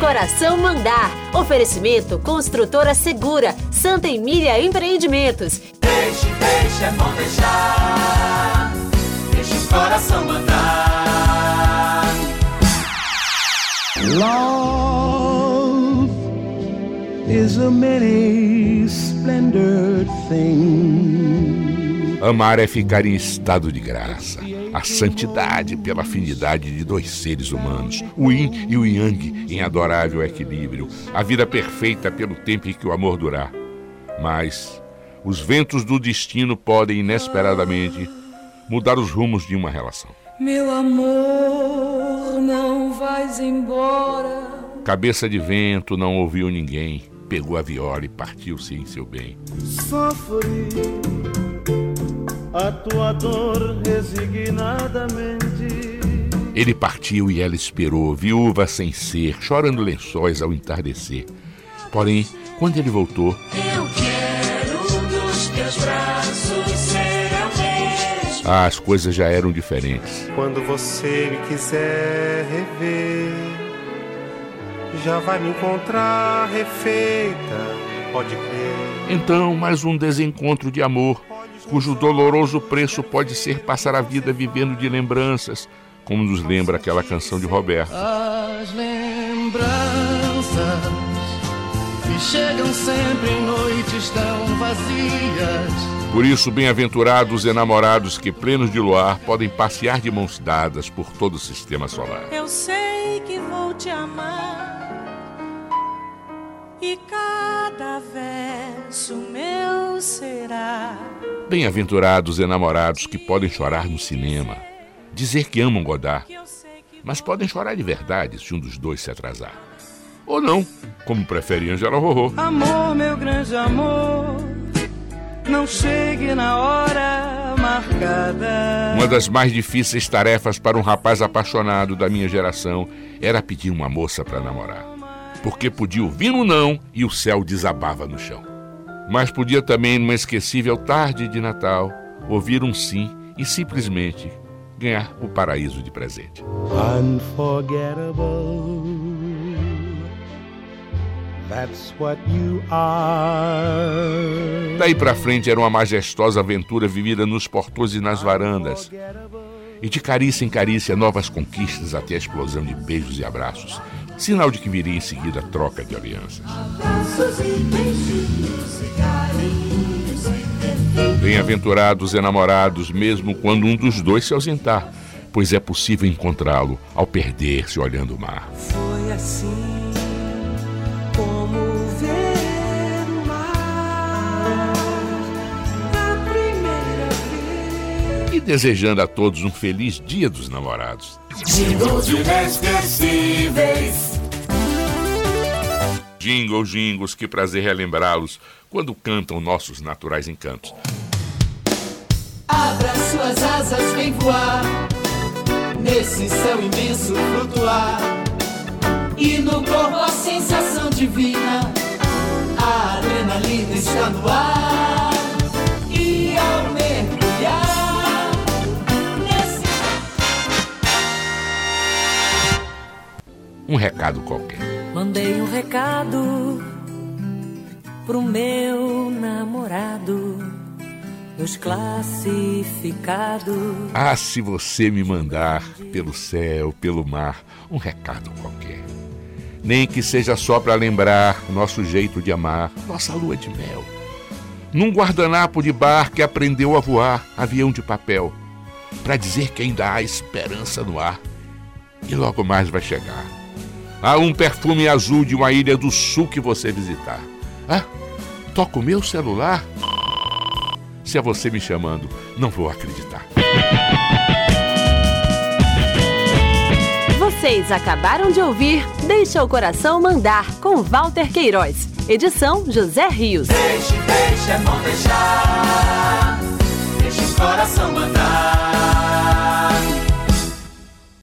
coração mandar. Oferecimento Construtora Segura, Santa Emília Empreendimentos. Deixe, deixe, é bom deixar. Deixe o coração mandar. Love is a many splendid thing. Amar é ficar em estado de graça. A santidade pela afinidade de dois seres humanos, o yin e o yang em adorável equilíbrio, a vida perfeita pelo tempo em que o amor durar. Mas os ventos do destino podem inesperadamente mudar os rumos de uma relação. Meu amor, não vais embora. Cabeça de vento não ouviu ninguém, pegou a viola e partiu-se em seu bem. Sofri a tua dor resignadamente. Ele partiu e ela esperou, viúva sem ser, chorando lençóis ao entardecer. Porém, quando ele voltou, Eu quero nos teus braços ser ah, as coisas já eram diferentes. Quando você me quiser rever, já vai me encontrar refeita, pode crer. Então, mais um desencontro de amor, cujo doloroso preço pode ser passar a vida vivendo de lembranças, como nos lembra aquela canção de Roberto. As lembranças que chegam sempre em noites tão vazias. Por isso, bem-aventurados enamorados que, plenos de luar, podem passear de mãos dadas por todo o sistema solar. Eu sei que vou te amar. E cada verso meu será. Bem-aventurados enamorados que podem chorar no cinema, dizer que amam Godard, mas podem chorar de verdade se um dos dois se atrasar. Ou não, como prefere Angela Rorô. Amor, meu grande amor, não chegue na hora marcada. Uma das mais difíceis tarefas para um rapaz apaixonado da minha geração era pedir uma moça para namorar. Porque podia ouvir um não e o céu desabava no chão. Mas podia também, numa esquecível tarde de Natal, ouvir um sim e simplesmente ganhar o paraíso de presente. Unforgettable. That's what you are. Daí pra frente era uma majestosa aventura vivida nos portões e nas varandas. E de carícia em carícia, novas conquistas até a explosão de beijos e abraços. Sinal de que viria em seguida a troca de alianças. Bem-aventurados enamorados, mesmo quando um dos dois se ausentar, pois é possível encontrá-lo ao perder-se olhando o mar. foi assim como ver o mar a primeira vez. E desejando a todos um feliz Dia dos Namorados. Inesquecíveis. Jingles, jingles, que prazer relembrá-los quando cantam nossos naturais encantos. Abra suas asas, vem voar. Nesse céu imenso flutuar. E no corpo a sensação divina. A adrenalina está no ar. E ao mergulhar nesse Um recado qualquer. Mandei um recado pro meu namorado dos classificados. Ah, se você me mandar pelo céu, pelo mar, um recado qualquer. Nem que seja só para lembrar nosso jeito de amar, nossa lua de mel. Num guardanapo de bar que aprendeu a voar, avião de papel, para dizer que ainda há esperança no ar. E logo mais vai chegar. Há um perfume azul de uma ilha do sul que você visitar. Ah, toca o meu celular? Se é você me chamando, não vou acreditar. Vocês acabaram de ouvir Deixa o Coração Mandar com Walter Queiroz. Edição José Rios. Deixe, deixe, é bom deixar. Deixe o coração mandar.